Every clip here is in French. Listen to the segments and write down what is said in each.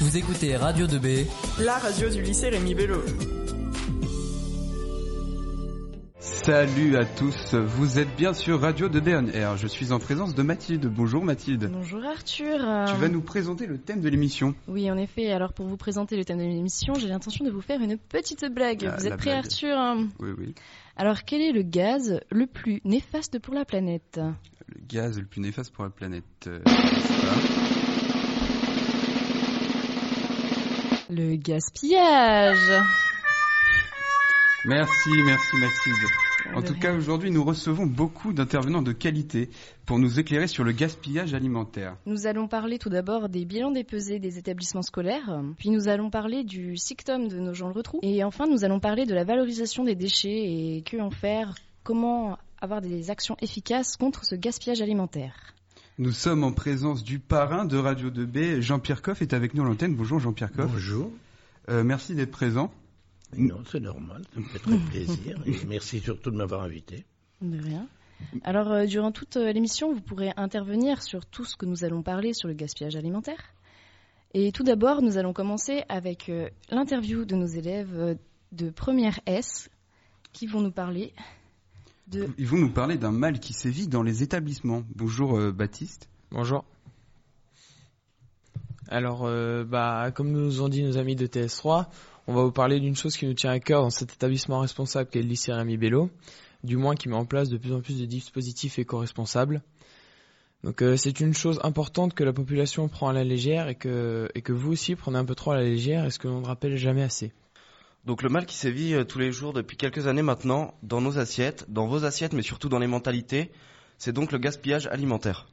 Vous écoutez Radio 2B, la radio du lycée Rémi Bello. Salut à tous, vous êtes bien sur Radio 2BNR. Je suis en présence de Mathilde. Bonjour Mathilde. Bonjour Arthur. Tu vas nous présenter le thème de l'émission. Oui, en effet. Alors pour vous présenter le thème de l'émission, j'ai l'intention de vous faire une petite blague. Ah, vous êtes prêt blague. Arthur Oui, oui. Alors quel est le gaz le plus néfaste pour la planète? Le gaz le plus néfaste pour la planète. euh, Le gaspillage. Merci, merci Mathilde. En tout cas, aujourd'hui, nous recevons beaucoup d'intervenants de qualité pour nous éclairer sur le gaspillage alimentaire. Nous allons parler tout d'abord des bilans des pesées des établissements scolaires, puis nous allons parler du sictum de nos gens le retrou, et enfin nous allons parler de la valorisation des déchets et que en faire, comment avoir des actions efficaces contre ce gaspillage alimentaire. Nous sommes en présence du parrain de Radio 2B, Jean-Pierre Coff est avec nous à l'antenne. Bonjour Jean-Pierre Coff. Bonjour. Euh, merci d'être présent. Non, c'est normal, ça me fait très plaisir. Et merci surtout de m'avoir invité. De rien. Alors, euh, durant toute euh, l'émission, vous pourrez intervenir sur tout ce que nous allons parler sur le gaspillage alimentaire. Et tout d'abord, nous allons commencer avec euh, l'interview de nos élèves de première S qui vont nous parler de... Ils vont nous parler d'un mal qui sévit dans les établissements. Bonjour euh, Baptiste. Bonjour. Alors, euh, bah, comme nous ont dit nos amis de TS3, on va vous parler d'une chose qui nous tient à cœur dans cet établissement responsable qu'est le lycée Rémi Bello, du moins qui met en place de plus en plus de dispositifs éco-responsables. Donc euh, c'est une chose importante que la population prend à la légère et que, et que vous aussi prenez un peu trop à la légère et ce que l'on ne rappelle jamais assez. Donc le mal qui sévit euh, tous les jours depuis quelques années maintenant dans nos assiettes, dans vos assiettes, mais surtout dans les mentalités, c'est donc le gaspillage alimentaire.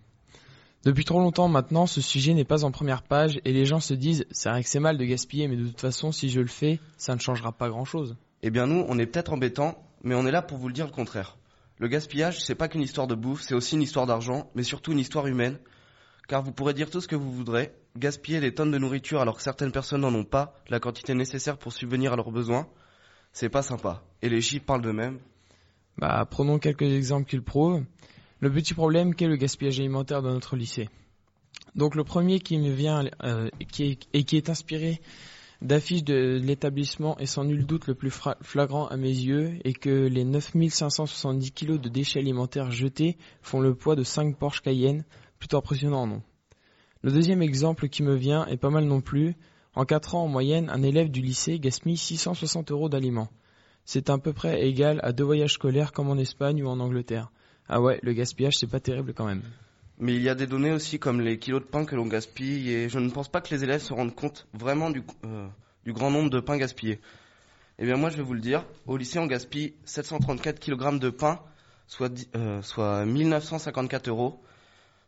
Depuis trop longtemps maintenant, ce sujet n'est pas en première page et les gens se disent c'est vrai que c'est mal de gaspiller mais de toute façon si je le fais, ça ne changera pas grand-chose. Eh bien nous, on est peut-être embêtants, mais on est là pour vous le dire le contraire. Le gaspillage, c'est pas qu'une histoire de bouffe, c'est aussi une histoire d'argent, mais surtout une histoire humaine. Car vous pourrez dire tout ce que vous voudrez, gaspiller des tonnes de nourriture alors que certaines personnes n'en ont pas la quantité nécessaire pour subvenir à leurs besoins, c'est pas sympa. Et les chiffres parlent d'eux-mêmes. Bah, prenons quelques exemples qui le prouvent. Le petit problème qu'est le gaspillage alimentaire dans notre lycée. Donc le premier qui me vient euh, est, et qui est inspiré d'affiches de l'établissement et sans nul doute le plus flagrant à mes yeux est que les 9570 kilos de déchets alimentaires jetés font le poids de 5 Porsche Cayenne, plutôt impressionnant non Le deuxième exemple qui me vient est pas mal non plus. En 4 ans en moyenne, un élève du lycée gaspille 660 euros d'aliments. C'est à peu près égal à deux voyages scolaires comme en Espagne ou en Angleterre. Ah ouais, le gaspillage c'est pas terrible quand même. Mais il y a des données aussi comme les kilos de pain que l'on gaspille et je ne pense pas que les élèves se rendent compte vraiment du, euh, grand nombre de pain gaspillés. Eh bien moi je vais vous le dire, au lycée on gaspille 734 kg de pain, soit, euh, soit 1954 euros.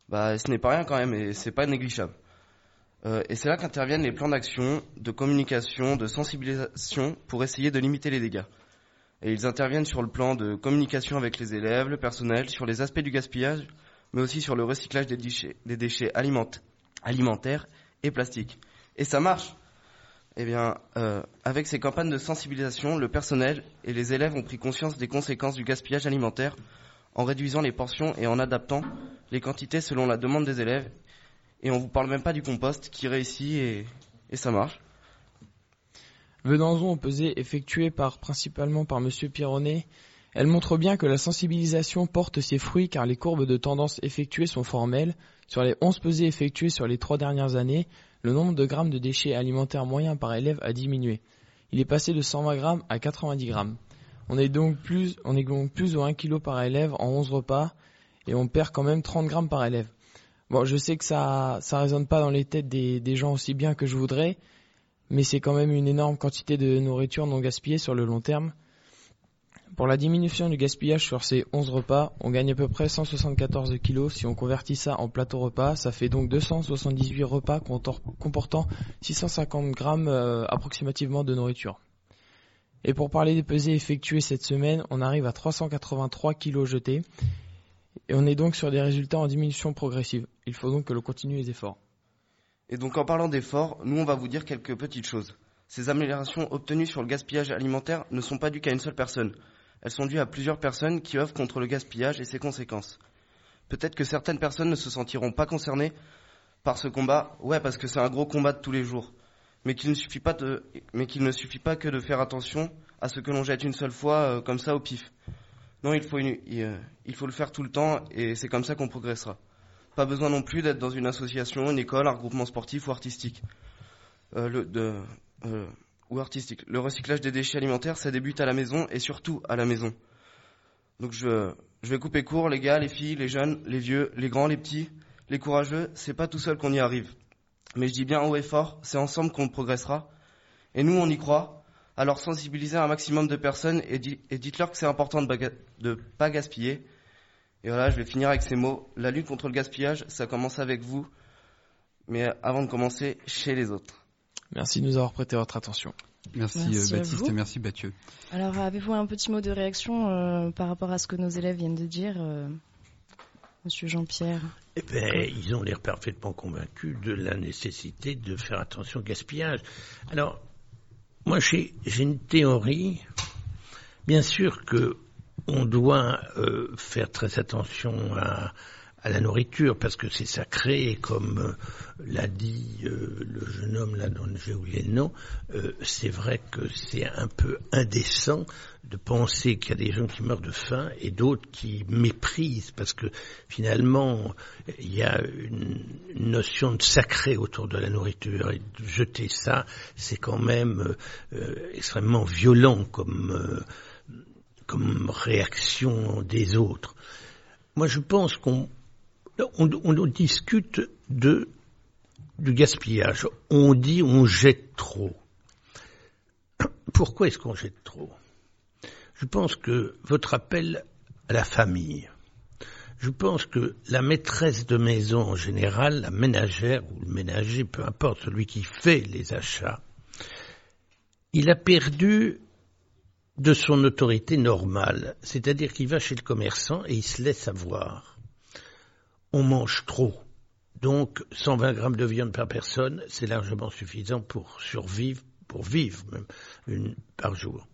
Bah ce n'est pas rien quand même et c'est pas négligeable. Euh, et c'est là qu'interviennent les plans d'action, de communication, de sensibilisation pour essayer de limiter les dégâts. Et ils interviennent sur le plan de communication avec les élèves, le personnel, sur les aspects du gaspillage, mais aussi sur le recyclage des déchets, des déchets aliment- alimentaires et plastiques. Et ça marche. Eh bien, euh, avec ces campagnes de sensibilisation, le personnel et les élèves ont pris conscience des conséquences du gaspillage alimentaire en réduisant les portions et en adaptant les quantités selon la demande des élèves. Et on vous parle même pas du compost qui réussit et, ça marche. Venons-en aux pesées effectuées par, principalement par Monsieur Pironnet. Elle montre bien que la sensibilisation porte ses fruits car les courbes de tendance effectuées sont formelles. Sur les 11 pesées effectuées sur les trois dernières années, le nombre de grammes de déchets alimentaires moyens par élève a diminué. Il est passé de 120 grammes à 90 grammes. On est donc plus, on est donc plus ou 1 kg par élève en 11 repas et on perd quand même 30 grammes par élève. Bon, je sais que ça, ça résonne pas dans les têtes des, des gens aussi bien que je voudrais, mais c'est quand même une énorme quantité de nourriture non gaspillée sur le long terme. Pour la diminution du gaspillage sur ces 11 repas, on gagne à peu près 174 kilos. Si on convertit ça en plateau repas, ça fait donc 278 repas comportant 650 grammes euh, approximativement de nourriture. Et pour parler des pesées effectuées cette semaine, on arrive à 383 kilos jetés. Et on est donc sur des résultats en diminution progressive. Il faut donc que l'on continue les efforts. Et donc en parlant d'efforts, nous on va vous dire quelques petites choses. Ces améliorations obtenues sur le gaspillage alimentaire ne sont pas dues qu'à une seule personne. Elles sont dues à plusieurs personnes qui œuvrent contre le gaspillage et ses conséquences. Peut-être que certaines personnes ne se sentiront pas concernées par ce combat, ouais parce que c'est un gros combat de tous les jours. Mais qu'il ne suffit pas de, mais qu'il ne suffit pas que de faire attention à ce que l'on jette une seule fois euh, comme ça au pif. Non, il faut, une- il, euh, il faut le faire tout le temps et c'est comme ça qu'on progressera. Pas besoin non plus d'être dans une association, une école, un regroupement sportif ou artistique. Euh, le, de, euh, ou artistique. Le recyclage des déchets alimentaires, ça débute à la maison et surtout à la maison. Donc je, je vais couper court, les gars, les filles, les jeunes, les vieux, les grands, les petits, les courageux, c'est pas tout seul qu'on y arrive. Mais je dis bien haut et fort, c'est ensemble qu'on progressera. Et nous, on y croit. Alors sensibilisez un maximum de personnes et, di- et dites-leur que c'est important de de pas gaspiller. Et voilà, je vais finir avec ces mots. La lutte contre le gaspillage, ça commence avec vous. Mais avant de commencer, chez les autres. Merci de nous avoir prêté votre attention. Merci, Merci euh, Baptiste vous. et merci Mathieu. Alors, avez-vous un petit mot de réaction euh, par rapport à ce que nos élèves viennent de dire, euh, Monsieur Jean-Pierre Eh ben, ils ont l'air parfaitement convaincus de la nécessité de faire attention au gaspillage. Alors, moi, j'ai j'ai une théorie. Bien sûr que on doit euh, faire très attention à, à la nourriture parce que c'est sacré, comme euh, l'a dit euh, le jeune homme là dont j'ai oublié le nom. euh, c'est vrai que c'est un peu indécent de penser qu'il y a des gens qui meurent de faim et d'autres qui méprisent parce que finalement il y a une, notion de sacré autour de la nourriture et de jeter ça c'est quand même euh, extrêmement violent comme comme réaction des autres. Moi je pense qu'on on, discute de du gaspillage. On dit on jette trop. Pourquoi est-ce qu'on jette trop? Je pense que votre appel à la famille, je pense que la maîtresse de maison en général, la ménagère ou le ménager, peu importe, celui qui fait les achats, il a perdu de son autorité normale. C'est-à-dire qu'il va chez le commerçant et il se laisse avoir. On mange trop. Donc 120 grammes de viande par personne, c'est largement suffisant pour survivre, pour vivre même une par jour.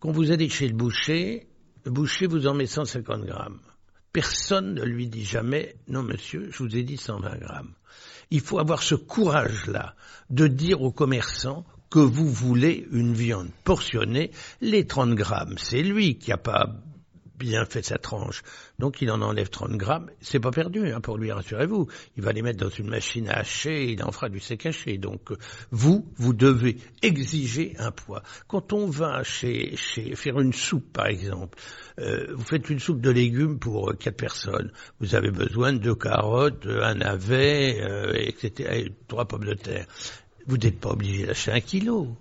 Quand vous allez chez le boucher, le boucher vous en met 150 grammes. Personne ne lui dit jamais non monsieur, je vous ai dit 120 grammes. Il faut avoir ce courage-là de dire au commerçant que vous voulez une viande portionnée, les 30 grammes, c'est lui qui n'a pas bien fait sa tranche. Donc il en enlève 30 grammes. C'est pas perdu hein, pour lui, rassurez-vous. Il va les mettre dans une machine à hacher, il en fera du sec haché. Donc euh, vous, vous devez exiger un poids. Quand on va chez, faire une soupe, par exemple, euh, vous faites une soupe de légumes pour euh, quatre personnes. Vous avez besoin de deux carottes, un navet, etc., et trois pommes de terre. Vous n'êtes pas obligé d'acheter un kilo.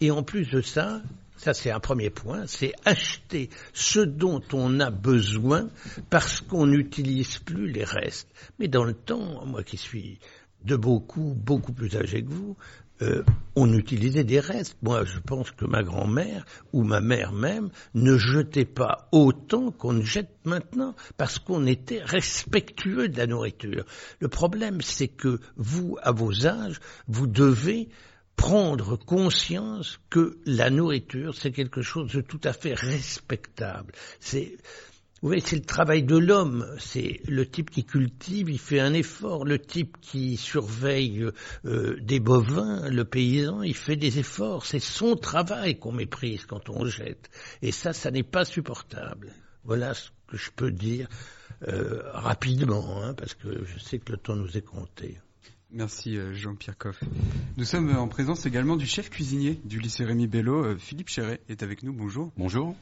Et en plus de ça, ça c'est un premier point, c'est acheter ce dont on a besoin parce qu'on n'utilise plus les restes. Mais dans le temps, moi qui suis de beaucoup, beaucoup plus âgé que vous, euh, on utilisait des restes. Moi, je pense que ma grand-mère ou ma mère même ne jetait pas autant qu'on jette maintenant parce qu'on était respectueux de la nourriture. Le problème, c'est que vous, à vos âges, vous devez prendre conscience que la nourriture, c'est quelque chose de tout à fait respectable. C'est, vous voyez, c'est le travail de l'homme. C'est le type qui cultive, il fait un effort. Le type qui surveille euh, des bovins, le paysan, il fait des efforts. C'est son travail qu'on méprise quand on jette. Et ça, ça n'est pas supportable. Voilà ce que je peux dire euh, rapidement, hein, parce que je sais que le temps nous est compté. Merci euh, Jean-Pierre Coff. Nous sommes en présence également du chef cuisinier du lycée Rémi Bello, euh, Philippe Chéret, est avec nous. Bonjour. Bonjour.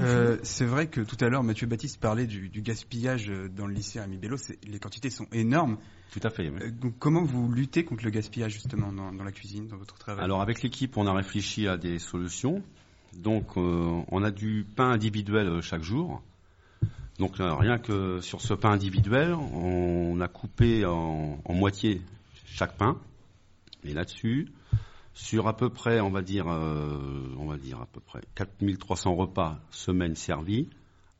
Euh, c'est vrai que tout à l'heure, Mathieu Baptiste parlait du, du gaspillage dans le lycée Rémi Bello. Les quantités sont énormes. Tout à fait. oui. Donc, comment vous luttez contre le gaspillage justement dans, dans la cuisine, dans votre travail? Alors avec l'équipe, on a réfléchi à des solutions. Donc euh, on a du pain individuel chaque jour. Donc euh, rien que sur ce pain individuel, on a coupé en, en moitié chaque pain. Et là-dessus, sur à peu près, on va dire, euh, on va dire à peu près 4300 repas semaine servis.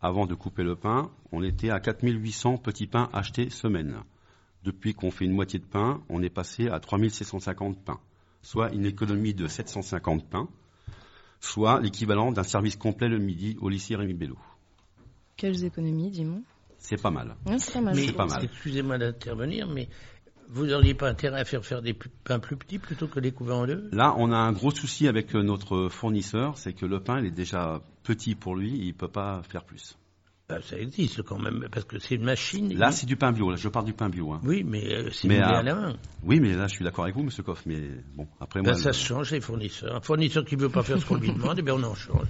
Avant de couper le pain, on était à 4800 petits pains achetés semaine. Depuis qu'on fait une moitié de pain, on est passé à 3650 pains, soit une économie de 750 pains, soit l'équivalent d'un service complet le midi au lycée Rémi Bello. Quelles économies, dis-moi? C'est pas mal. C'est pas mal. Mais je pas mal. excusez-moi d'intervenir, mais vous n'auriez pas intérêt à faire faire des pains plus petits plutôt que les couverts en deux? Là, on a un gros souci avec euh, notre fournisseur, c'est que le pain il est déjà petit pour lui, il peut pas faire plus. Bah, ça existe quand même, parce que c'est une machine. Là, c'est du pain bio. Là, je parle du pain bio. Hein. Oui, mais euh, c'est Mais, à ah, la main. Oui, mais là, je suis d'accord avec vous, Monsieur Koff. Mais bon, après Ben, moi, ça le- se change les fournisseurs. Un fournisseur qui ne veut pas faire ce qu'on lui demande, eh bien on en change.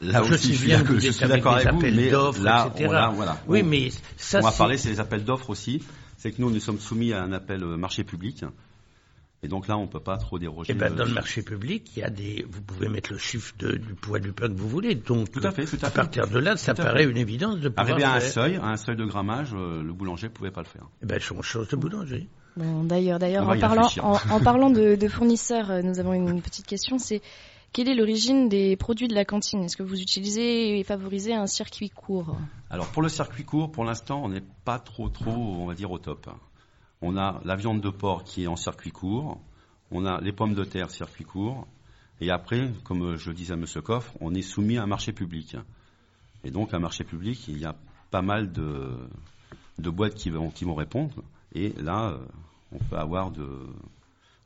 là je aussi, suis bien que je suis avec d'accord avec vous, appels mais d'offres, là, etc. on, là, voilà. Oui, On- mais ça, on va parler, c'est les appels d'offres aussi. C'est que nous, nous sommes soumis à un appel euh, marché public. Et donc là, on peut pas trop déroger. Eh ben, euh, dans le marché public, il y a des, vous pouvez mettre le chiffre de- du poids du pain que vous voulez. Donc, Tout à fait, tout à fait. partir de là, ça Tout paraît fait. une évidence de pouvoir Arrivé à un faire. seuil, à un seuil de grammage, euh, le boulanger pouvait pas le faire. Eh ben, on change de boulanger. Bon, d'ailleurs, d'ailleurs, en en, en parlant de, de fournisseurs, euh, nous avons une petite question. C'est quelle est l'origine des produits de la cantine? Est-ce que vous utilisez et favorisez un circuit court? Alors pour le circuit court, pour l'instant, on n'est pas trop trop, on va dire au top. On a la viande de porc qui est en circuit court, on a les pommes de terre circuit court, et après, comme je le disais à M. Koff, on est soumis à un marché public. Et donc un marché public, il y a pas mal de, de boîtes qui vont, qui vont répondre, et là, euh, on peut avoir de,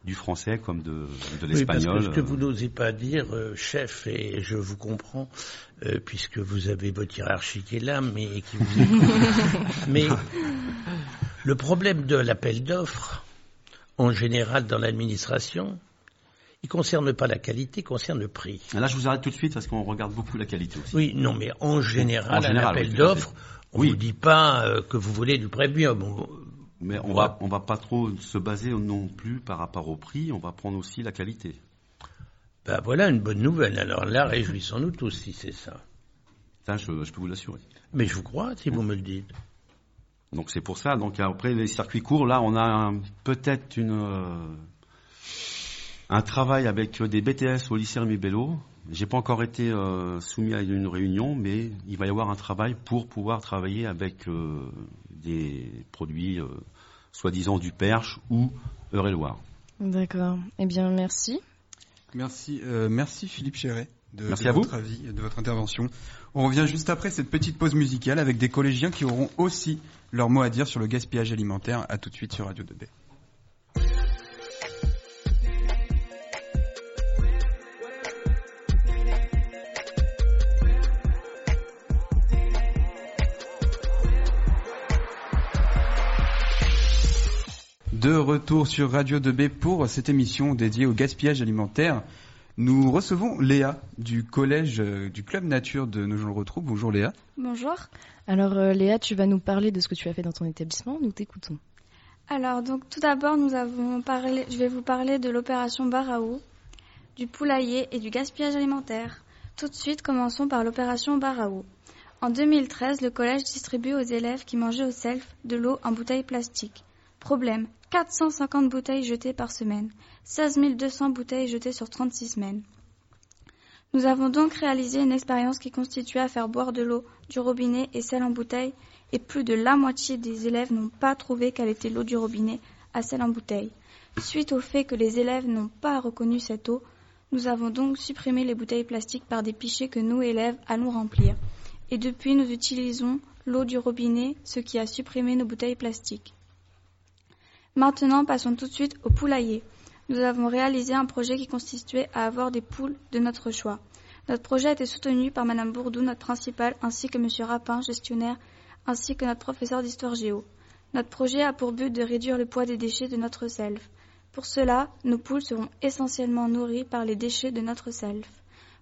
du français comme de, de Oui, parce que l'espagnol. ce que vous euh, n'osez pas dire, euh, chef, et je vous comprends, euh, puisque vous avez votre hiérarchie qui est là, mais qui vous écoute. mais le problème de l'appel d'offres, en général dans l'administration, il concerne pas la qualité, il concerne le prix. Là, je vous arrête tout de suite parce qu'on regarde beaucoup la qualité aussi. Oui, non, mais en général, En général, un appel oui, tout à fait. d'offres, on Oui. vous dit pas euh, que vous voulez du premium. Mais on va, on va pas trop se baser non plus par rapport au prix, on va prendre aussi la qualité. Ben voilà une bonne nouvelle. Alors là, réjouissons-nous tous si c'est ça. Ça, je, je peux vous l'assurer. Mais je vous crois si vous me le dites. Donc c'est pour ça. Donc après les circuits courts, là, on a un- peut-être une euh, un travail avec des BTS au lycée Rémi Bello. J'ai pas encore été euh, soumis à une réunion, mais il va y avoir un travail pour pouvoir travailler avec euh, des produits euh, soi-disant du Perche ou Eure-et-Loire. D'accord. Eh bien, merci. Merci, euh, merci Philippe Chéret de, Merci de à vous. votre avis et de votre intervention. On revient juste après cette petite pause musicale avec des collégiens qui auront aussi leur mot à dire sur le gaspillage alimentaire. À tout de suite sur Radio 2B. De retour sur Radio 2B pour cette émission dédiée au gaspillage alimentaire. Nous recevons Léa du collège euh, du Club Nature de Nogent-le-Rotrou. Bonjour Léa. Bonjour. Alors, euh, Léa, tu vas nous parler de ce que tu as fait dans ton établissement. Nous t'écoutons. Alors, donc, tout d'abord, nous avons parlé, je vais vous parler de l'opération Baraou, du poulailler et du gaspillage alimentaire. Tout de suite, commençons par l'opération Baraou. En 2013, le collège distribue aux élèves qui mangeaient au self de l'eau en bouteilles plastiques. Problème 450 bouteilles jetées par semaine, 16 200 bouteilles jetées sur 36 semaines. Nous avons donc réalisé une expérience qui constituait à faire boire de l'eau du robinet et celle en bouteille, et plus de la moitié des élèves n'ont pas trouvé quelle était l'eau du robinet à celle en bouteille. Suite au fait que les élèves n'ont pas reconnu cette eau, nous avons donc supprimé les bouteilles plastiques par des pichets que nous, élèves, allons remplir. Et depuis, nous utilisons l'eau du robinet, ce qui a supprimé nos bouteilles plastiques. Maintenant, passons tout de suite au poulailler. Nous avons réalisé un projet qui constituait à avoir des poules de notre choix. Notre projet a été soutenu par Madame Bourdou, notre principale, ainsi que Monsieur Rapin, gestionnaire, ainsi que notre professeur d'histoire géo. Notre projet a pour but de réduire le poids des déchets de notre self. Pour cela, nos poules seront essentiellement nourries par les déchets de notre self.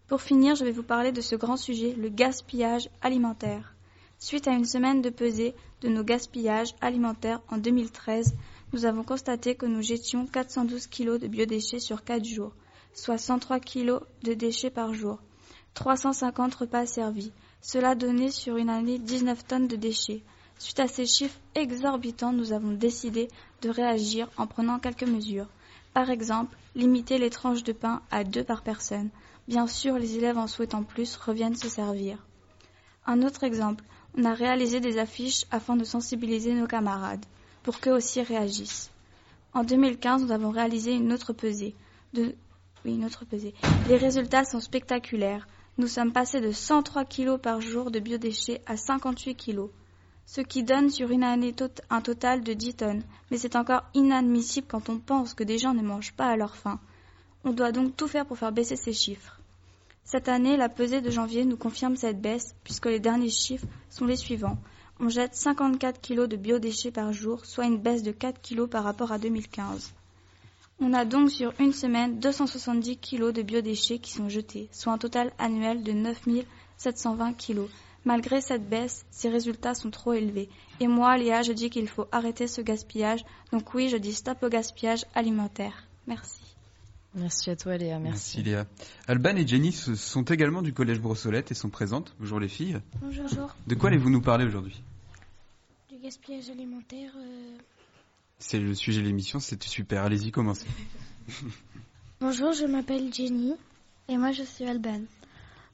Pour finir, je vais vous parler de ce grand sujet, le gaspillage alimentaire. Suite à une semaine de pesée de nos gaspillages alimentaires en 2013, nous avons constaté que nous jetions 412 kg de biodéchets sur 4 jours, soit 103 kg de déchets par jour, 350 repas servis. Cela donnait sur une année 19 tonnes de déchets. Suite à ces chiffres exorbitants, nous avons décidé de réagir en prenant quelques mesures. Par exemple, limiter les tranches de pain à deux par personne. Bien sûr, les élèves en souhaitant plus reviennent se servir. Un autre exemple, on a réalisé des affiches afin de sensibiliser nos camarades, pour qu'eux aussi réagissent. En 2015, nous avons réalisé une autre pesée. Oui. Les résultats sont spectaculaires. Nous sommes passés de 103 kg par jour de biodéchets à 58 kg. ce qui donne sur une année un total de 10 tonnes. Mais c'est encore inadmissible quand on pense que des gens ne mangent pas à leur faim. On doit donc tout faire pour faire baisser ces chiffres. Cette année, la pesée de janvier nous confirme cette baisse, puisque les derniers chiffres sont les suivants. On jette 54 kg de biodéchets par jour, soit une baisse de 4 kg par rapport à 2015. On a donc sur une semaine 270 kg de biodéchets qui sont jetés, soit un total annuel de 9720 kg. Malgré cette baisse, ces résultats sont trop élevés. Et moi, Léa, je dis qu'il faut arrêter ce gaspillage. Donc oui, je dis stop au gaspillage alimentaire. Merci. Merci à toi Léa, merci. Merci Léa. Alban et Jenny sont également du collège Brossolette et sont présentes. Bonjour les filles. Bonjour. De quoi allez-vous nous parler aujourd'hui? Du gaspillage alimentaire. Euh, c'est le sujet de l'émission, c'était super. Allez-y, commencez. Bonjour, je m'appelle Jenny. Et moi, je suis Alban.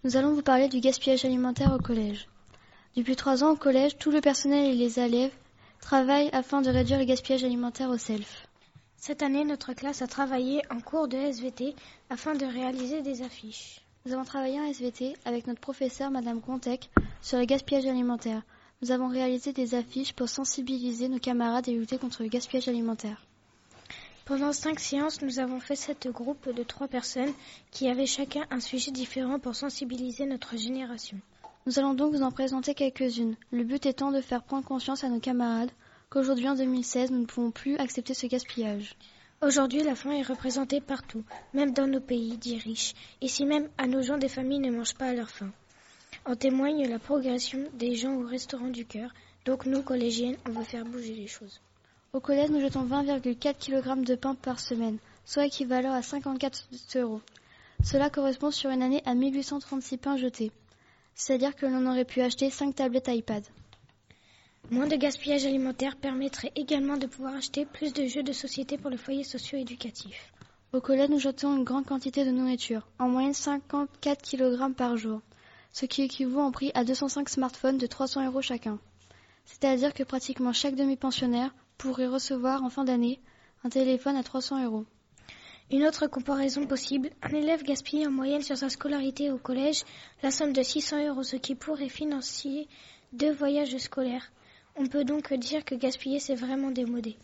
Nous allons vous parler du gaspillage alimentaire au collège. Depuis trois ans au collège, tout le personnel et les élèves travaillent afin de réduire le gaspillage alimentaire au self. Cette année, notre classe a travaillé en cours de SVT afin de réaliser des affiches. Nous avons travaillé en SVT avec notre professeur, Madame Contec, sur le gaspillage alimentaire. Nous avons réalisé des affiches pour sensibiliser nos camarades et lutter contre le gaspillage alimentaire. Pendant cinq séances, nous avons fait sept groupes de trois personnes qui avaient chacun un sujet différent pour sensibiliser notre génération. Nous allons donc vous en présenter quelques-unes, le but étant de faire prendre conscience à nos camarades qu'aujourd'hui en 2016, nous ne pouvons plus accepter ce gaspillage. Aujourd'hui, la faim est représentée partout, même dans nos pays dits riches. Ici même, à nos gens, des familles ne mangent pas à leur faim. En témoigne la progression des gens au restaurant du cœur. Donc nous, collégiennes, on veut faire bouger les choses. Au collège, nous jetons 20,4 kg de pain par semaine, soit équivalent à 54 euros. Cela correspond sur une année à 1836 pains jetés. C'est-à-dire que l'on aurait pu acheter 5 tablettes iPad. Moins de gaspillage alimentaire permettrait également de pouvoir acheter plus de jeux de société pour le foyer socio-éducatif. Au collège, nous jetons une grande quantité de nourriture, en moyenne 54 kg par jour ce qui équivaut en prix à 205 smartphones de 300 euros chacun. C'est-à-dire que pratiquement chaque demi-pensionnaire pourrait recevoir en fin d'année un téléphone à 300 euros. Une autre comparaison possible, un élève gaspille en moyenne sur sa scolarité au collège la somme de 600 euros, ce qui pourrait financer deux voyages scolaires. On peut donc dire que gaspiller c'est vraiment démodé.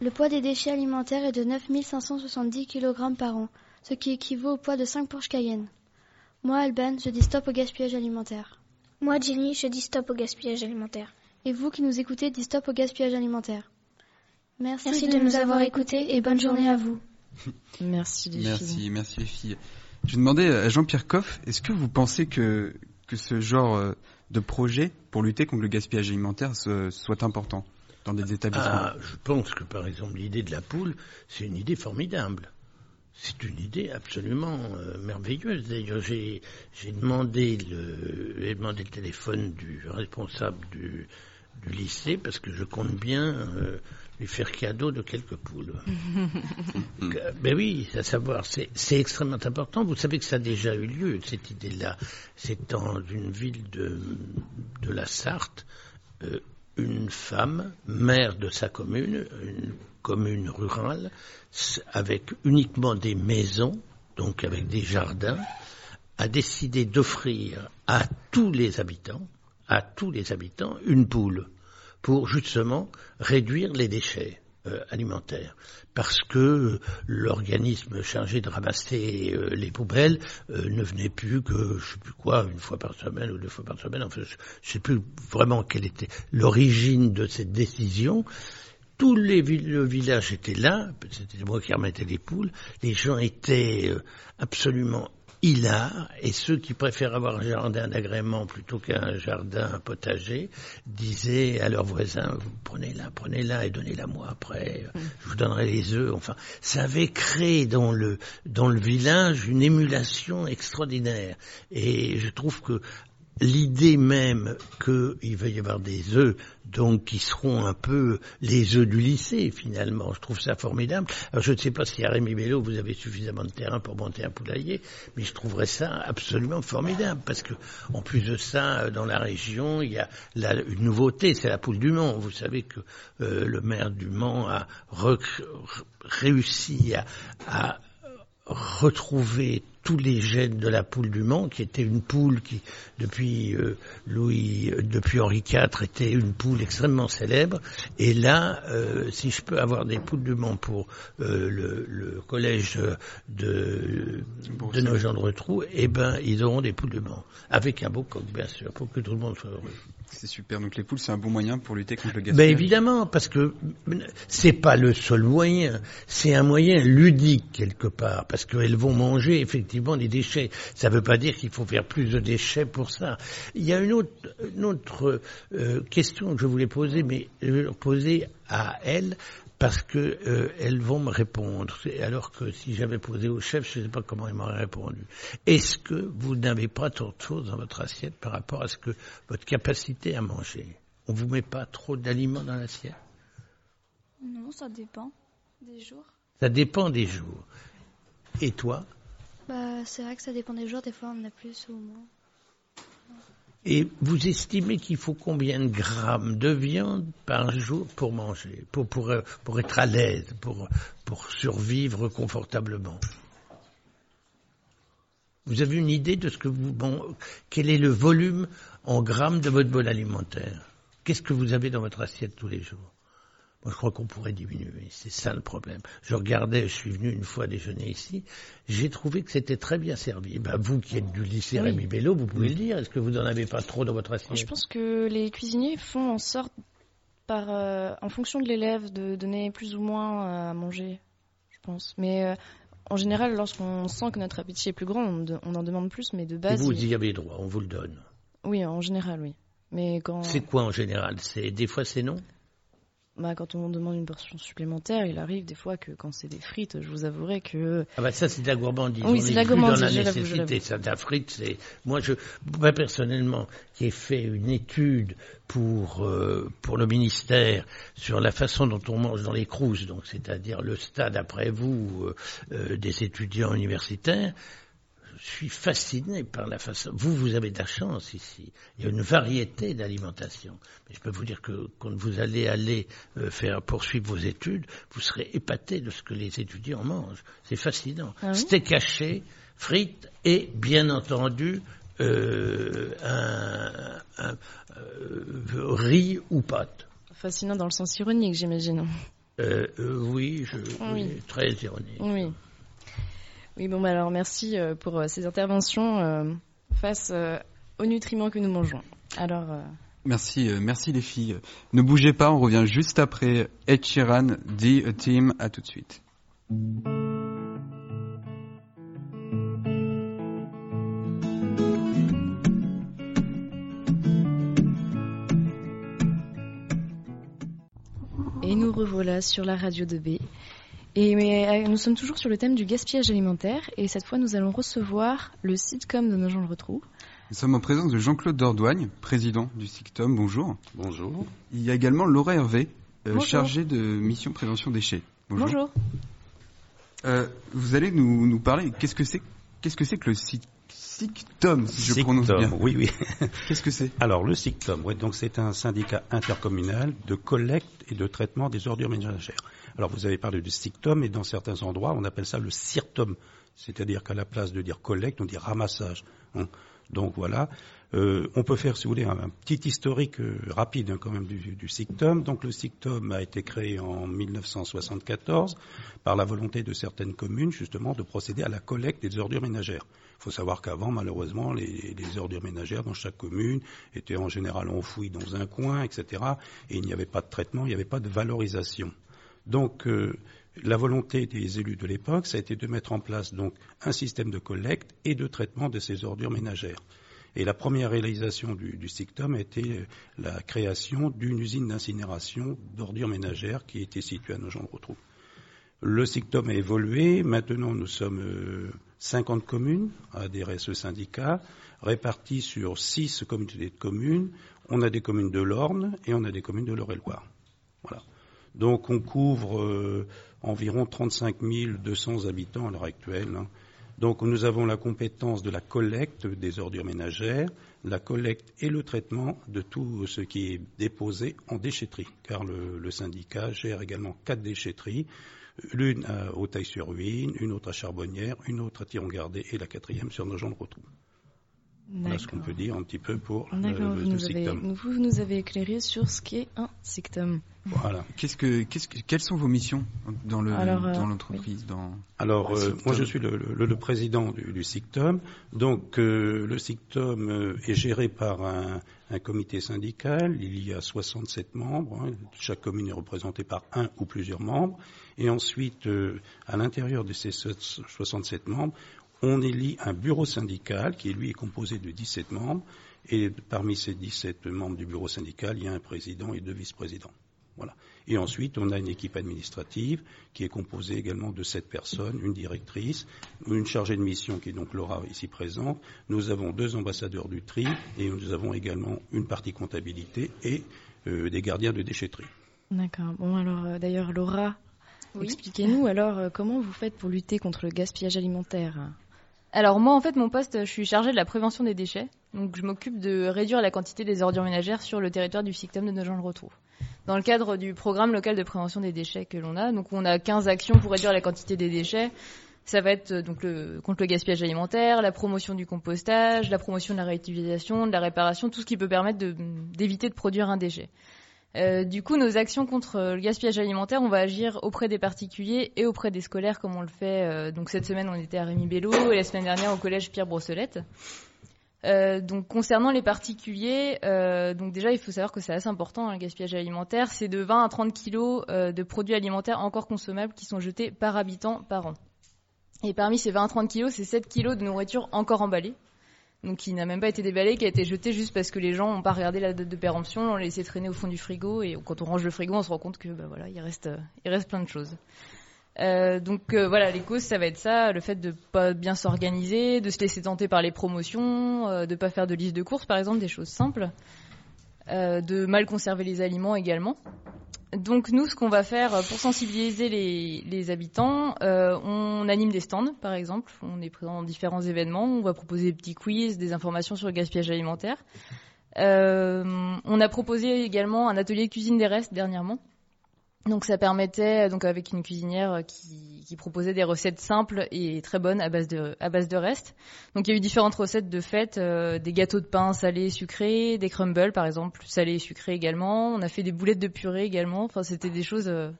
Le poids des déchets alimentaires est de 9570 kg par an, ce qui équivaut au poids de 5 Porsche Cayenne. Moi, Alban, je dis stop au gaspillage alimentaire. Moi, Jenny, je dis stop au gaspillage alimentaire. Et vous qui nous écoutez, dites stop au gaspillage alimentaire. Merci, de, nous avoir écoutés et bonne journée à vous. merci les merci, filles. Merci les filles. Je demandais à Jean-Pierre Coff, est-ce que vous pensez que, que ce genre euh, de projet pour lutter contre le gaspillage alimentaire soit important dans des établissements ah, Je pense que par exemple l'idée de la poule, c'est une idée formidable. C'est une idée absolument euh, merveilleuse. D'ailleurs, j'ai, demandé le, demandé le téléphone du responsable du, lycée parce que je compte bien euh, lui faire cadeau de quelques poules. ben oui, à savoir, c'est, extrêmement important. Vous savez que ça a déjà eu lieu, cette idée-là. C'est dans une ville de, de la Sarthe, euh, une femme, maire de sa commune, une commune rurale, avec uniquement des maisons, donc avec des jardins, a décidé d'offrir à tous les habitants, à tous les habitants, une poule pour justement réduire les déchets euh, alimentaires. Parce que l'organisme chargé de ramasser euh, les poubelles euh, ne venait plus que, je sais plus quoi, une fois par semaine ou deux fois par semaine. Enfin, je, sais plus vraiment quelle était l'origine de cette décision. Tout les, le village était là, c'était moi qui remettais les poules, les gens étaient euh, absolument hilars, et ceux qui préfèrent avoir un jardin d'agrément plutôt qu'un jardin potager disaient à leurs voisins, vous prenez-la, prenez-la et donnez-la moi après, je vous donnerai les œufs, enfin, ça avait créé dans le, dans le village une émulation extraordinaire, et je trouve que l'idée même qu'il va y avoir des œufs, donc qui seront un peu les œufs du lycée finalement, je trouve ça formidable. Alors je ne sais pas si à Rémi Bello vous avez suffisamment de terrain pour monter un poulailler, mais je trouverais ça absolument formidable parce que en plus de ça, dans la région, il y a une nouveauté, c'est la poule du Mans. Vous savez que euh, le maire du Mans a réussi à retrouver tous les gènes de la poule du Mans, qui était une poule qui, depuis euh, Louis, euh, depuis Henri IV, était une poule extrêmement célèbre. Et là, euh, si je peux avoir des poules du Mans pour le, le, collège de, de nos gens de retrou, eh ben, ils auront des poules du Mans. Avec un beau coq, bien sûr, pour que tout le monde soit heureux. C'est super. Donc les poules, c'est un bon moyen pour lutter contre le gaspillage. Ben évidemment, parce que c'est pas le seul moyen. C'est un moyen ludique quelque part, parce qu'elles vont manger effectivement des déchets. Ça ne veut pas dire qu'il faut faire plus de déchets pour ça. Il y a une autre, une autre euh, question que je voulais poser, mais je vais poser à elle parce que euh, elles vont me répondre. Alors que si j'avais posé au chef, je ne sais pas comment il m'aurait répondu. Est-ce que vous n'avez pas trop de choses dans votre assiette par rapport à ce que votre capacité à manger? On vous met pas trop d'aliments dans l'assiette? Non, ça dépend des jours. Ça dépend des jours. Et toi? Bah, c'est vrai que ça dépend des jours. Des fois, on en a plus ou moins. Et vous estimez qu'il faut combien de grammes de viande par jour pour manger, pour, être à l'aise, pour, pour survivre confortablement? Vous avez une idée de ce que vous... Bon, quel est le volume en grammes de votre bol alimentaire? Qu'est-ce que vous avez dans votre assiette tous les jours? Moi, je crois qu'on pourrait diminuer. C'est ça le problème. Je regardais, je suis venu une fois déjeuner ici, j'ai trouvé que c'était très bien servi. Ben, vous qui êtes du lycée Rémi Bello, vous pouvez le dire. Est-ce que vous n'en avez pas trop dans votre assiette? Je pense que les cuisiniers font en sorte, par, euh, en fonction de l'élève, de donner plus ou moins à manger, je pense. Mais euh, en général, lorsqu'on sent que notre appétit est plus grand, on, en demande plus, mais de base. Et vous y avez droit, on vous le donne. Oui, en général, oui. Mais quand. C'est quoi en général? C'est des fois c'est non? Bah, quand on demande une portion supplémentaire, il arrive des fois que quand c'est des frites, je vous avouerai que. Ah bah ça c'est de la gourmandise. Oui, c'est de la gourmandise. Dans la nécessité, ça, la frite, c'est moi je, moi personnellement, qui ai fait une étude pour euh, pour le ministère sur la façon dont on mange dans les crousses, donc c'est-à-dire le stade après vous euh, euh, des étudiants universitaires suis fasciné par la façon. Vous, vous avez de la chance ici. Il y a une variété d'alimentation. Mais je peux vous dire que quand vous allez aller euh, faire poursuivre vos études, vous serez épaté de ce que les étudiants mangent. C'est fascinant. Ah Steak haché, frites et bien entendu euh, un, euh, riz ou pâte. Fascinant dans le sens ironique, j'imagine. oui, je, oui, très ironique. Oui. Oui, bon, bah alors merci euh, pour euh, ces interventions euh, face aux nutriments que nous mangeons. Alors. Merci, merci les filles. Ne bougez pas, on revient juste après Ed Sheeran, The Team. À tout de suite. Et nous revoilà sur la radio de B. Et mais, euh, nous sommes toujours sur le thème du gaspillage alimentaire et cette fois nous allons recevoir le sitcom de nos gens le retrouve. Nous sommes en présence de Jean-Claude Dordoigne, président du SICTOM. Bonjour. Bonjour. Il y a également Laura Hervé, euh, chargée de mission prévention déchets. Bonjour. Bonjour. Euh, vous allez nous, nous parler. Qu'est-ce que c'est Qu'est-ce que c'est que le SICTOM, si je prononce bien? Oui, oui. Qu'est-ce que c'est? Alors le SICTOM, oui, donc c'est un syndicat intercommunal de collecte et de traitement des ordures ménagères. Alors vous avez parlé du stictum et dans certains endroits on appelle ça le cirtum, c'est-à-dire qu'à la place de dire collecte on dit ramassage. Hein. Donc voilà, euh, on peut faire, si vous voulez, un, petit historique euh, rapide hein, quand même du, du. Donc le SICTOM a été créé en 1974 par la volonté de certaines communes justement de procéder à la collecte des ordures ménagères. Il faut savoir qu'avant, malheureusement, les, les, ordures ménagères dans chaque commune étaient en général enfouies dans un coin, etc. Et il n'y avait pas de traitement, il n'y avait pas de valorisation. Donc, euh, la volonté des élus de l'époque, ça a été de mettre en place donc un système de collecte et de traitement de ces ordures ménagères. Et la première réalisation du, SICTOM a été la création d'une usine d'incinération d'ordures ménagères qui était située à Nogent-le-Rotrou. Le SICTOM a évolué. Maintenant, nous sommes 50 euh, communes à à ce syndicat, réparties sur six communautés de communes. On a des communes de l'Orne et on a des communes de l'Eure-et-Loire. Voilà. Donc on couvre euh, environ 35 200 habitants à l'heure actuelle. Hein. Donc nous avons la compétence de la collecte des ordures ménagères, la collecte et le traitement de tout ce qui est déposé en déchetterie, car le, syndicat gère également quatre déchetteries. l'une à Hauteuil-sur-Ruine, une autre à Charbonnière, une autre à Tiron-Gardé et la quatrième sur nos gens de retour. Voilà ce qu'on peut dire un petit peu pour le, vous, le avez- vous nous avez éclairé sur ce qu'est un sectum. Voilà. Qu'est-ce que, qu'est-ce que, quelles sont vos missions dans le, Alors, euh, dans l'entreprise, dans Alors, le euh, moi, je suis le, le- le président du, du SICTOM. Donc, euh, le SICTOM euh, est géré par un, un comité syndical. Il y a 67 membres. hein. Chaque commune est représentée par un ou plusieurs membres. Et ensuite, euh, à l'intérieur de ces so- 67 membres, on élit un bureau syndical qui, lui, est composé de 17 membres. Et parmi ces 17 membres du bureau syndical, il y a un président et deux vice-présidents. Voilà. Et ensuite, on a une équipe administrative qui est composée également de sept personnes, une directrice, une chargée de mission qui est donc Laura ici présente. Nous avons deux ambassadeurs du tri et nous avons également une partie comptabilité et euh, des gardiens de déchetterie. D'accord. Bon, alors euh, d'ailleurs, Laura, Oui. expliquez-nous alors euh, comment vous faites pour lutter contre le gaspillage alimentaire? Alors moi en fait mon poste je suis chargée de la prévention des déchets. Donc je m'occupe de réduire la quantité des ordures ménagères sur le territoire du SICTOM de Nogent-le-Rotrou. Dans le cadre du programme local de prévention des déchets que l'on a, donc on a 15 actions pour réduire la quantité des déchets. Ça va être euh, donc le, contre le gaspillage alimentaire, la promotion du compostage, la promotion de la réutilisation, de la réparation, tout ce qui peut permettre d'éviter de, produire un déchet. Euh, du coup, nos actions contre le gaspillage alimentaire, on va agir auprès des particuliers et auprès des scolaires, comme on le fait. euh, donc cette semaine, on était à Rémi Bello et la semaine dernière au collège Pierre Brossolette. Euh, donc concernant les particuliers, déjà il faut savoir que c'est assez important hein, le gaspillage alimentaire, c'est de 20 à 30 kilos de produits alimentaires encore consommables qui sont jetés par habitant par an. Et parmi ces 20 à 30 kilos, c'est 7 kilos de nourriture encore emballée, donc qui n'a même pas été déballée, qui a été jetée juste parce que les gens n'ont pas regardé la date de péremption, l'ont laissé traîner au fond du frigo et quand on range le frigo, on se rend compte que bah voilà, il reste, il reste plein de choses. Euh, donc euh, voilà, les causes, ça va être ça, le fait de pas bien s'organiser, de se laisser tenter par les promotions, euh, de pas faire de liste de courses, par exemple, des choses simples, euh, de mal conserver les aliments également. Donc nous, ce qu'on va faire pour sensibiliser les, habitants, euh, on anime des stands, par exemple, on est présent dans différents événements, on va proposer des petits quiz, des informations sur le gaspillage alimentaire. Euh, on a proposé également un atelier cuisine des restes dernièrement. Donc ça permettait, donc avec une cuisinière qui, qui proposait des recettes simples et très bonnes à base de, à base de restes. Donc il y a eu différentes recettes de fêtes, euh, des gâteaux de pain salés et sucrés, des crumbles par exemple, salés et sucrés également. On a fait des boulettes de purée également. Enfin c'était des choses euh,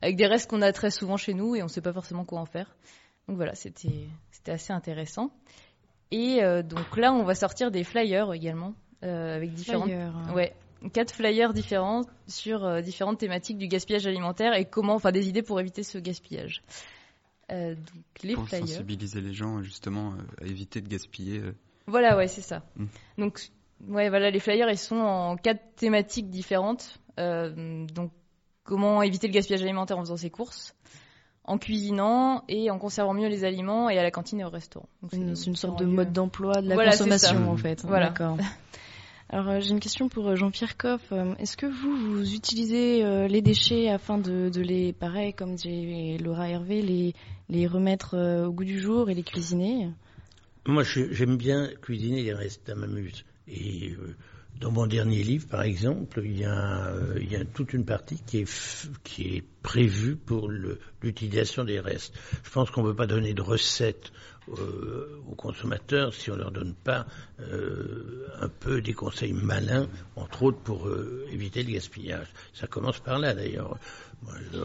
avec des restes qu'on a très souvent chez nous et on ne sait pas forcément quoi en faire. Donc voilà, c'était c'était assez intéressant. Et euh, donc là on va sortir des flyers également euh, avec différentes Flyers, hein. ouais quatre flyers différents sur euh, différentes thématiques du gaspillage alimentaire et comment, enfin des idées pour éviter ce gaspillage. Euh, donc les pour flyers. sensibiliser les gens justement euh, à éviter de gaspiller. euh. Voilà, ouais, c'est ça. Mm. Donc, ouais, voilà, les flyers, ils sont en quatre thématiques différentes. Euh, donc, comment éviter le gaspillage alimentaire en faisant ses courses, en cuisinant et en conservant mieux les aliments et à la cantine et au restaurant. Une- C'est une sorte de mode d'emploi de la Voilà, c'est consommation ça. en fait. Voilà. D'accord. Alors euh, j'ai une question pour euh, Jean-Pierre Coff. Euh, Est-ce que vous, vous utilisez les déchets afin de, les, pareil comme j'ai Laura Hervé, les, remettre au goût du jour et les cuisiner? Moi, j'aime bien cuisiner les restes, ça m'amuse. Et dans mon dernier livre, par exemple, il y a, toute une partie qui est, qui est prévue pour l'utilisation des restes. Je pense qu'on ne peut pas donner de recettes euh, aux consommateurs si on leur donne pas euh, un peu des conseils malins, entre autres pour euh, éviter le gaspillage. Ça commence par là, d'ailleurs. Moi, je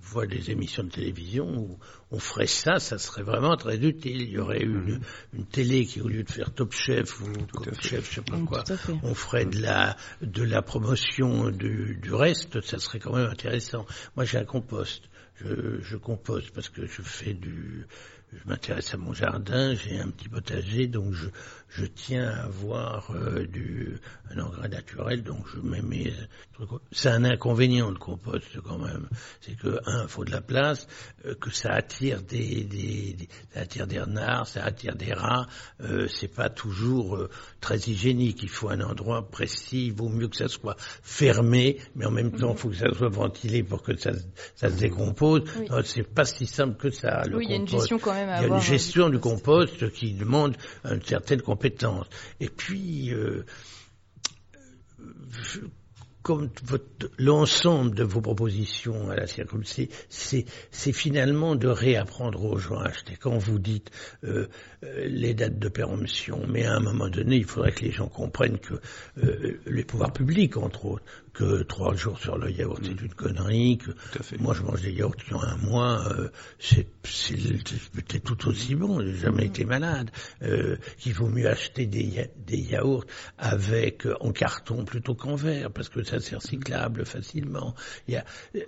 vois des émissions de télévision où on ferait ça, ça serait vraiment très utile. Il y aurait une, une télé qui, au lieu de faire Top Chef ou Top Chef, je sais pas quoi, on ferait de la, de la promotion du, du reste, ça serait quand même intéressant. Moi, j'ai un compost. Je, je composte parce que je fais du, je m'intéresse à mon jardin, j'ai un petit potager, donc je, je tiens à avoir euh, du, un engrais naturel, donc je mets mes trucs. C'est un inconvénient le compost quand même, c'est que un, faut de la place, euh, que ça attire des, des, des- ça attire des renards, ça attire des rats, euh, c'est pas toujours euh, très hygiénique. Il faut un endroit précis, il vaut mieux que ça soit fermé, mais en même temps, il faut que ça soit ventilé pour que ça, ça se décompose. Oui. C'est pas si simple que ça. le Oui, il y a une gestion quand même à Il y a avoir, une euh, gestion du du compost qui demande une certaine compétence. Et puis, euh, comme l'ensemble de vos propositions à la circonscription, c'est finalement de réapprendre aux gens à acheter. Quand vous dites euh, euh, les dates de péremption, mais à un moment donné, il faudrait que les gens comprennent que les pouvoirs publics, entre autres, que trois jours sur le yaourt, c'est mm. une connerie. Que moi, je mange des yaourts qui ont un mois, euh, c'est peut-être tout aussi bon. J'ai jamais mm. été malade. Euh, qu'il vaut mieux acheter des, des yaourts avec euh, en carton plutôt qu'en verre, parce que ça c'est recyclable facilement. Il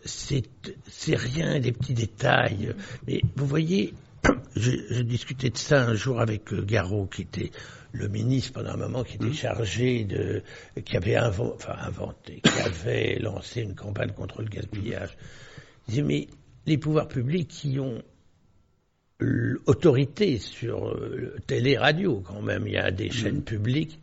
c'est rien, des petits détails. Mais vous voyez, j'ai discuté de ça un jour avec euh, Garot, qui était le ministre pendant un moment qui était mmh. chargé de, qui avait enfin, inventé, qui avait lancé une campagne contre le gaspillage. Il disait, mais les pouvoirs publics qui ont l'autorité sur euh, télé, radio quand même, il y a des mmh. chaînes publiques,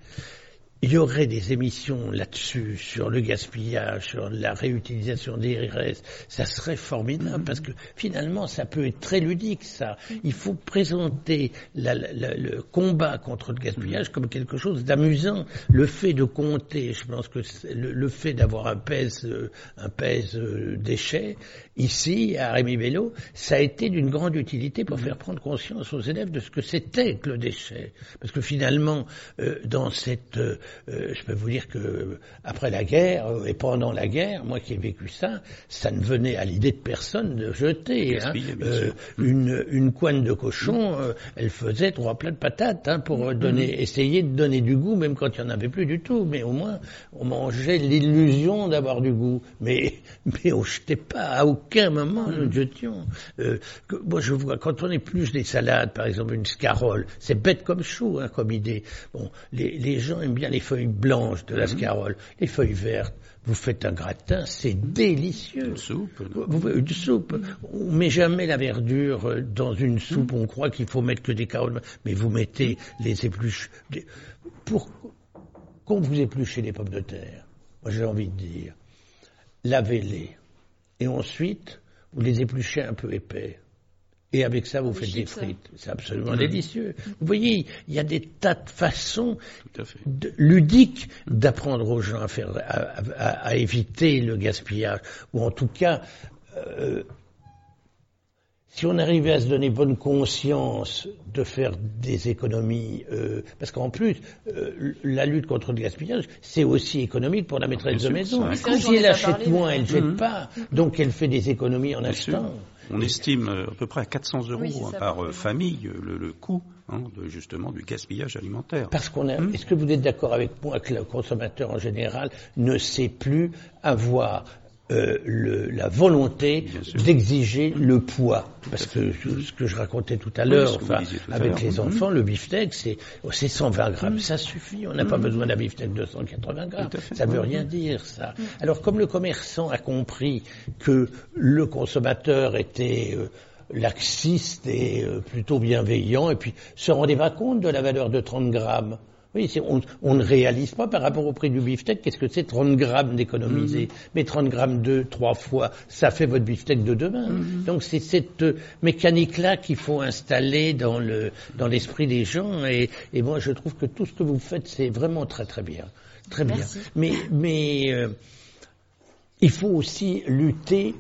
il y aurait des émissions là-dessus, sur le gaspillage, sur la réutilisation des restes. Ça serait formidable parce que finalement, ça peut être très ludique, ça. Il faut présenter le combat contre le gaspillage comme quelque chose d'amusant. Le fait de compter, je pense que le, fait d'avoir un pèse, un pèse euh, déchets, ici, à Rémi Bello, ça a été d'une grande utilité pour faire prendre conscience aux élèves de ce que c'était que le déchet. Parce que finalement, euh, dans cette euh, euh, je peux vous dire que après la guerre euh, et pendant la guerre, moi qui ai vécu ça, ça ne venait à l'idée de personne de jeter. Hein. Euh, une, une couenne de cochon, elle faisait trois plats de patates hein, pour mm-hmm. donner, essayer de donner du goût, même quand il n'y en avait plus du tout. Mais au moins, on mangeait l'illusion d'avoir du goût. Mais, mais on jetait pas à aucun moment, nous mm. jetions. moi, je vois quand on épluche des salades, par exemple une scarole, c'est bête comme chou, hein, comme idée. Bon, les, les gens aiment bien les feuilles blanches de la mhm. scarole, les feuilles vertes, vous faites un gratin, c'est délicieux. Une soupe. Vous, une soupe. On met jamais la verdure euh, dans une soupe. On croit qu'il faut mettre que des carottes, mais vous mettez les épluches. Pour quand vous épluchez les pommes de terre, moi j'ai envie de dire, lavez-les et ensuite vous les épluchez un peu épais. Et avec ça, vous faites des frites. C'est absolument délicieux. Vous voyez, il y a des tas de façons ludiques d'apprendre aux gens à, faire, à, éviter le gaspillage. Ou en tout cas, euh, si on arrivait à se donner bonne conscience de faire des économies, euh, parce qu'en plus, euh, la lutte contre le gaspillage, c'est aussi économique pour la maîtresse de maison. Si elle achète moins, elle ne jette pas, donc elle fait des économies en achetant. On estime euh, à peu près à 400 euros hein, par euh, famille euh, le, coût hein, de, justement du gaspillage alimentaire. Parce qu'on a. Hmm. Est-ce que vous êtes d'accord avec moi que le consommateur en général ne sait plus avoir euh, le, la volonté d'exiger le poids. Parce que ce que je racontais tout à l'heure, enfin, avec les enfants, le beefsteak, c'est 120 grammes, ça suffit. On n'a pas besoin d'un beefsteak de 180 grammes. Ça ne veut rien dire, ça. Alors, comme le commerçant a compris que le consommateur était euh, laxiste et euh, plutôt bienveillant, et puis se rendait pas compte de la valeur de 30 grammes. Oui, on, ne réalise pas par rapport au prix du beefsteak, qu'est-ce que c'est 30 grammes d'économiser. Mm-hmm. Mais 30 grammes deux, trois fois, ça fait votre beefsteak de demain. Mm-hmm. Donc c'est cette euh, mécanique-là qu'il faut installer dans le dans l'esprit des gens. Et, et moi, je trouve que tout ce que vous faites, c'est vraiment très très bien, très bien. Mais mais euh, il faut aussi lutter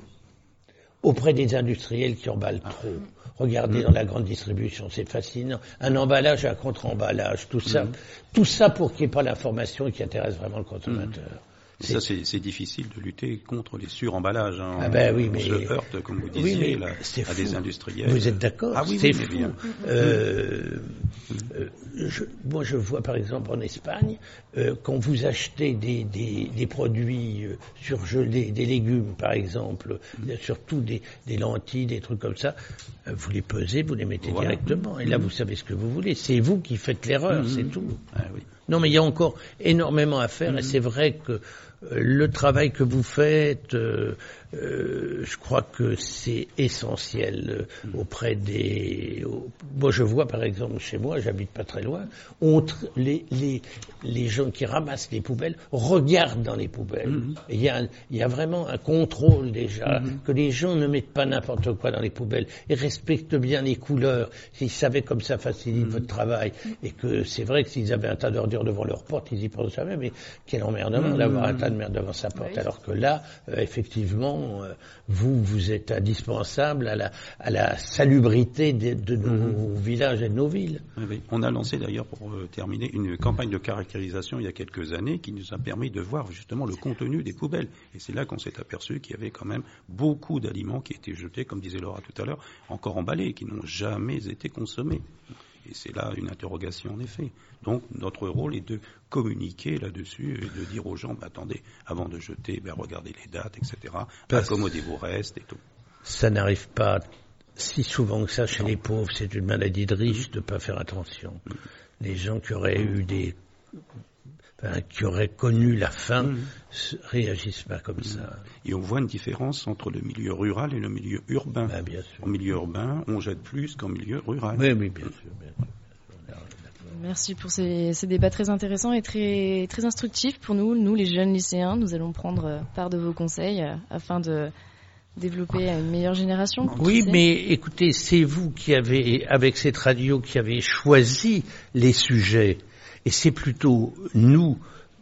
auprès des industriels qui emballent trop. Regardez mm. dans la grande distribution, c'est fascinant. Un emballage, un contre-emballage, tout ça. Mm. Tout ça pour qu'il n'y ait pas l'information qui intéresse vraiment le consommateur. Mm. Ça, c'est difficile de lutter contre les suremballages. Hein. Ah ben oui, On mais... se heurte, comme vous disiez, là, à des industriels. Vous êtes d'accord? Ah oui, c'est fou. Bien. Euh, euh, je, moi, je vois par exemple en Espagne, euh, quand vous achetez des, des, des produits euh, surgelés, des légumes par exemple, mm. surtout des, des, lentilles, des trucs comme ça, euh, vous les pesez, vous les mettez directement. Et là, mm. vous savez ce que vous voulez. C'est vous qui faites l'erreur, mm. c'est tout. Ah, oui. Non, mais il y a encore énormément à faire, et c'est vrai que le travail que vous faites, euh, euh, je crois que c'est essentiel euh, auprès des. moi, je vois par exemple chez moi, j'habite pas très loin, les, les, les gens qui ramassent les poubelles regardent dans les poubelles. Mhm. Il y, a, il y a vraiment un contrôle déjà, mhm. que les gens ne mettent pas n'importe quoi dans les poubelles et respectent bien les couleurs. S'ils savaient comme ça facilite mhm. votre travail et que c'est vrai que s'ils avaient un tas d'ordures devant leur porte, ils y pensent jamais, mais quel emmerdement d'avoir un tas de mer devant sa porte. Alors que là, euh, effectivement, euh, vous, vous êtes indispensable à la, à la salubrité de, de nos Mhm. villages et de nos villes. Oui, oui. On a lancé d'ailleurs, pour euh, terminer, une campagne de caractérisation il y a quelques années qui nous a permis de voir justement le contenu des poubelles. Et c'est là qu'on s'est aperçu qu'il y avait quand même beaucoup d'aliments qui étaient jetés, comme disait Laura tout à l'heure, encore emballés, et qui n'ont jamais été consommés. Et c'est là une interrogation en effet. Donc notre rôle est de communiquer là-dessus et de dire aux gens, bah, attendez, avant de jeter, ben, regardez les dates, etc. Accommodez vos restes et tout. Ça n'arrive pas si souvent que ça chez les pauvres. C'est une maladie de riches de ne pas faire attention. Les gens qui auraient eu des, enfin, qui auraient connu la faim, se- réagissent pas comme ça. Et on voit une différence entre le milieu rural et le milieu urbain. Ah, bien sûr. Au milieu urbain, on jette plus qu'en milieu rural. Oui, oui, bien sûr. bien sûr. Merci pour ces, ces débats très intéressants et très, très instructifs pour nous, nous les jeunes lycéens. Nous allons prendre part de vos conseils euh, afin de développer une meilleure génération. Oui, mais écoutez, c'est vous qui avez, avec cette radio, qui avez choisi les sujets. Et c'est plutôt nous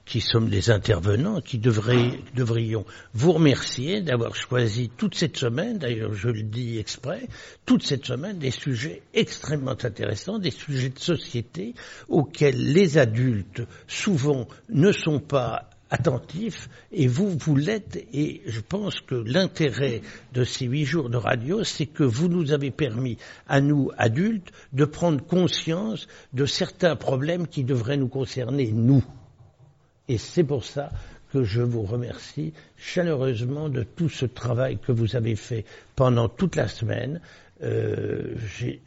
qui sommes des intervenants qui devraient- devrions vous remercier d'avoir choisi toute cette semaine, d'ailleurs je le dis exprès, toute cette semaine des sujets extrêmement intéressants, des sujets de société auxquels les adultes souvent ne sont pas attentifs et vous, vous l'êtes et je pense que l'intérêt de ces huit jours de radio, c'est que vous nous avez permis à nous, adultes, de prendre conscience de certains problèmes qui devraient nous concerner, nous. Et c'est pour ça que je vous remercie chaleureusement de tout ce travail que vous avez fait pendant toute la semaine. Euh,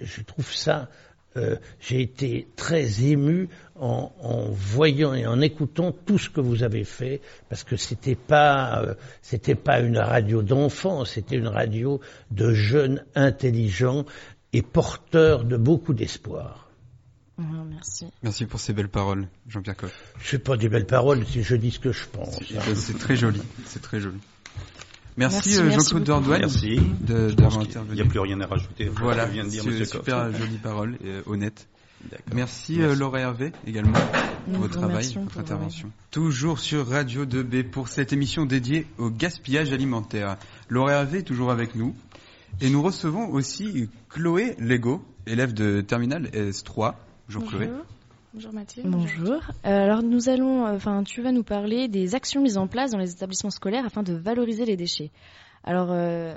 je trouve ça, euh, j'ai été très ému en, en voyant et en écoutant tout ce que vous avez fait, parce que c'était pas, euh, c'était pas une radio d'enfants, c'était une radio de jeunes intelligents et porteurs de beaucoup d'espoir. Ah, merci. Merci pour ces belles paroles, Jean-Pierre Coff. Je sais pas des belles paroles si je dis ce que je pense. C'est c'est très joli, c'est très joli. Merci, Merci, euh, merci Jean-Claude Merci. pense d'avoir intervenu. n'y a plus rien à rajouter. Voilà, vient de dire c'est Monsieur super jolie parole et euh, honnête. Merci, Merci. euh, Laura Hervé également pour votre travail, votre intervention. Toujours sur Radio 2B pour cette émission dédiée au gaspillage alimentaire. Laura Hervé est toujours avec nous et nous recevons aussi Chloé Lego, élève de terminale S3. Bonjour Chloé. Bonjour. Mathilde. Bonjour. Euh, alors nous allons, euh, enfin tu vas nous parler des actions mises en place dans les établissements scolaires afin de valoriser les déchets. Alors euh,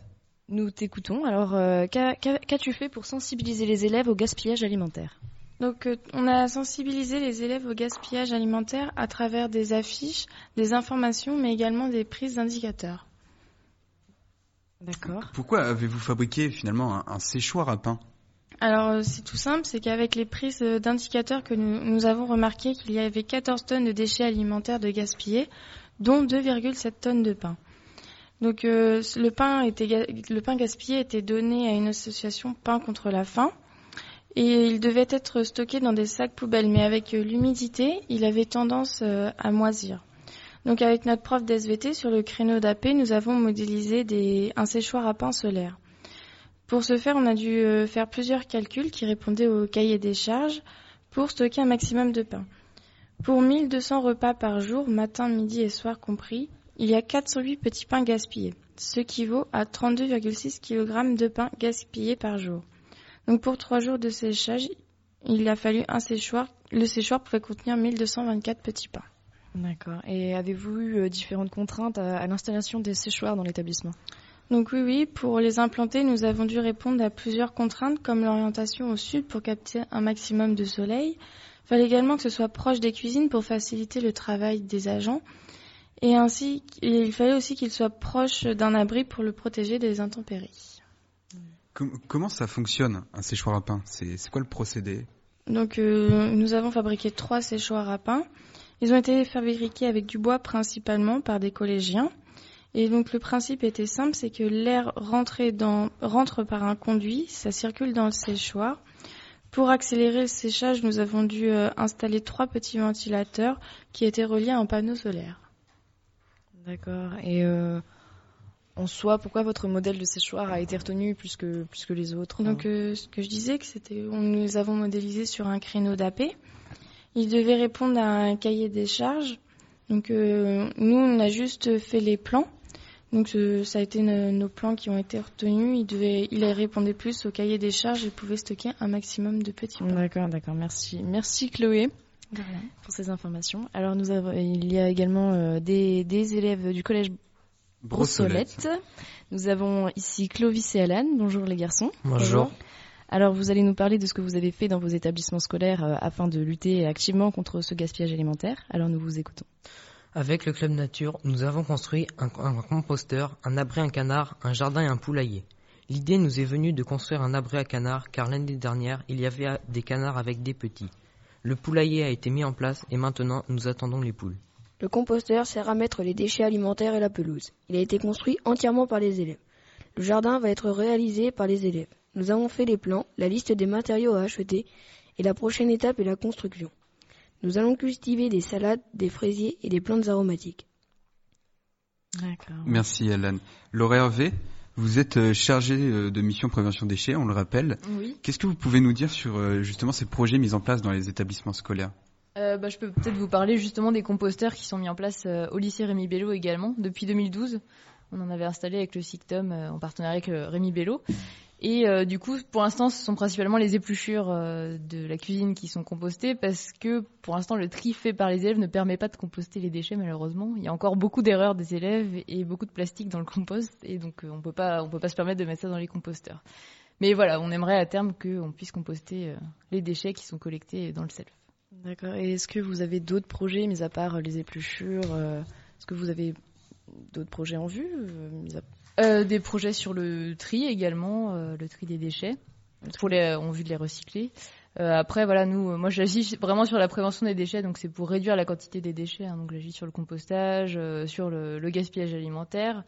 nous t'écoutons. Alors euh, qu'a- qu'a- qu'as-tu fait pour sensibiliser les élèves au gaspillage alimentaire? Donc, euh, on a sensibilisé les élèves au gaspillage alimentaire à travers des affiches, des informations, mais également des prises d'indicateurs. D'accord. Pourquoi avez-vous fabriqué finalement un, un séchoir à pain? Alors, euh, c'est tout simple, c'est qu'avec les prises euh, d'indicateurs que nous, avons remarqué qu'il y avait 14 tonnes de déchets alimentaires de gaspillés, dont 2,7 tonnes de pain. Donc, euh, le, pain gaspillé était donné à une association Pain contre la faim. Et il devait être stocké dans des sacs poubelles, mais avec l'humidité, il avait tendance à moisir. Donc avec notre prof d'SVT sur le créneau d'AP, nous avons modélisé des, un séchoir à pain solaire. Pour ce faire, on a dû euh, faire plusieurs calculs qui répondaient au cahier des charges pour stocker un maximum de pain. Pour 1200 repas par jour, matin, midi et soir compris, il y a 408 petits pains gaspillés, ce qui vaut à 32,6 kg de pain gaspillé par jour. Donc pour trois jours de séchage, il a fallu un séchoir. Le séchoir pouvait contenir 1224 petits pains. D'accord. Et avez-vous eu euh, différentes contraintes à, à l'installation des séchoirs dans l'établissement? Donc oui, oui, pour les implanter, nous avons dû répondre à plusieurs contraintes comme l'orientation au sud pour capter un maximum de soleil. Il fallait également que ce soit proche des cuisines pour faciliter le travail des agents. Et ainsi, il fallait aussi qu'il soit proche d'un abri pour le protéger des intempéries. Com- comment ça fonctionne un séchoir à pain? C'est c'est quoi le procédé? Donc euh, nous avons fabriqué trois séchoirs à pain. Ils ont été fabriqués avec du bois principalement par des collégiens. Et donc le principe était simple, c'est que l'air dans, rentre par un conduit, ça circule dans le séchoir. Pour accélérer le séchage, nous avons dû euh, installer trois petits ventilateurs qui étaient reliés à un panneau solaire. D'accord. Et euh, en soi, pourquoi votre modèle de séchoir a été retenu plus que, plus que les autres Donc euh, ce que je disais, que c'était, nous les avons modélisés sur un créneau d'AP. Ils devaient répondre à un cahier des charges. Donc nous, on a juste fait les plans. Donc ça a été nos plans qui ont été retenus. Il devait, il répondait plus au cahier des charges et pouvait stocker un maximum de petits plans. D'accord, d'accord. Merci, merci Chloé pour ces informations. Alors nous avons, il y a également des, des élèves du collège Brossolette. Nous avons ici Clovis et Alan. Bonjour les garçons. Bonjour. Alors vous allez nous parler de ce que vous avez fait dans vos établissements scolaires euh, afin de lutter activement contre ce gaspillage alimentaire. Alors nous vous écoutons. Avec le club nature, nous avons construit un, composteur, un abri à canard, un jardin et un poulailler. L'idée nous est venue de construire un abri à canard car l'année dernière il y avait des canards avec des petits. Le poulailler a été mis en place et maintenant nous attendons les poules. Le composteur sert à mettre les déchets alimentaires et la pelouse. Il a été construit entièrement par les élèves. Le jardin va être réalisé par les élèves. Nous avons fait les plans, la liste des matériaux à acheter et la prochaine étape est la construction. Nous allons cultiver des salades, des fraisiers et des plantes aromatiques. Merci Alan. Laura Hervé, vous êtes euh, chargée euh, de mission prévention déchets, on le rappelle. Oui. Qu'est-ce que vous pouvez nous dire sur euh, justement ces projets mis en place dans les établissements scolaires? Euh, bah, je peux peut-être vous parler justement des composteurs qui sont mis en place euh, au lycée Rémi Bello également depuis 2012. On en avait installé avec le SICTOM euh, en partenariat avec Rémi Bello. Et du coup, pour l'instant, ce sont principalement les épluchures de la cuisine qui sont compostées parce que pour l'instant, le tri fait par les élèves ne permet pas de composter les déchets malheureusement. Il y a encore beaucoup d'erreurs des élèves et beaucoup de plastique dans le compost et donc on peut pas, on peut pas se permettre de mettre ça dans les composteurs. Mais voilà, on aimerait à terme qu'on puisse composter les déchets qui sont collectés dans le self. D'accord. Et est-ce que vous avez d'autres projets, mis à part les épluchures euh, Est-ce que vous avez d'autres projets en vue euh, euh, Des projets sur le tri également, le tri des déchets, pour les, en vue de les recycler. après, voilà, nous, moi, j'agis vraiment sur la prévention des déchets, donc c'est pour réduire la quantité des déchets. Hein, donc, j'agis sur le compostage, sur le, le, gaspillage alimentaire.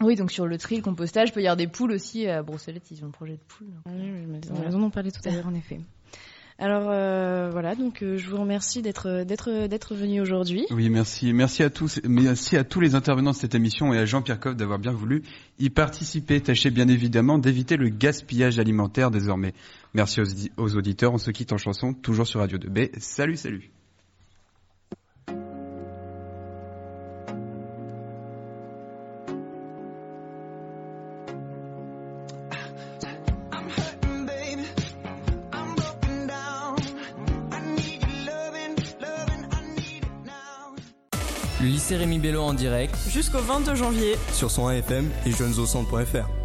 Oui, donc sur le tri, le compostage, il peut y avoir des poules aussi. À Brosselette, ils ont le projet de poules. Oui, mais ils ont raison d'en parler tout à l'heure, en effet. Alors euh, voilà, donc euh, je vous remercie d'être d'être d'être venu aujourd'hui. Oui, merci, merci à tous, merci à tous les intervenants de cette émission et à Jean-Pierre Coff d'avoir bien voulu y participer. Tâchez bien évidemment d'éviter le gaspillage alimentaire désormais. Merci aux, aux auditeurs. On se quitte en chanson, toujours sur Radio 2B. Salut, salut. Lycée Rémi Bello en direct. Jusqu'au 22 janvier. Sur son AFM et jeunesaucentre.fr.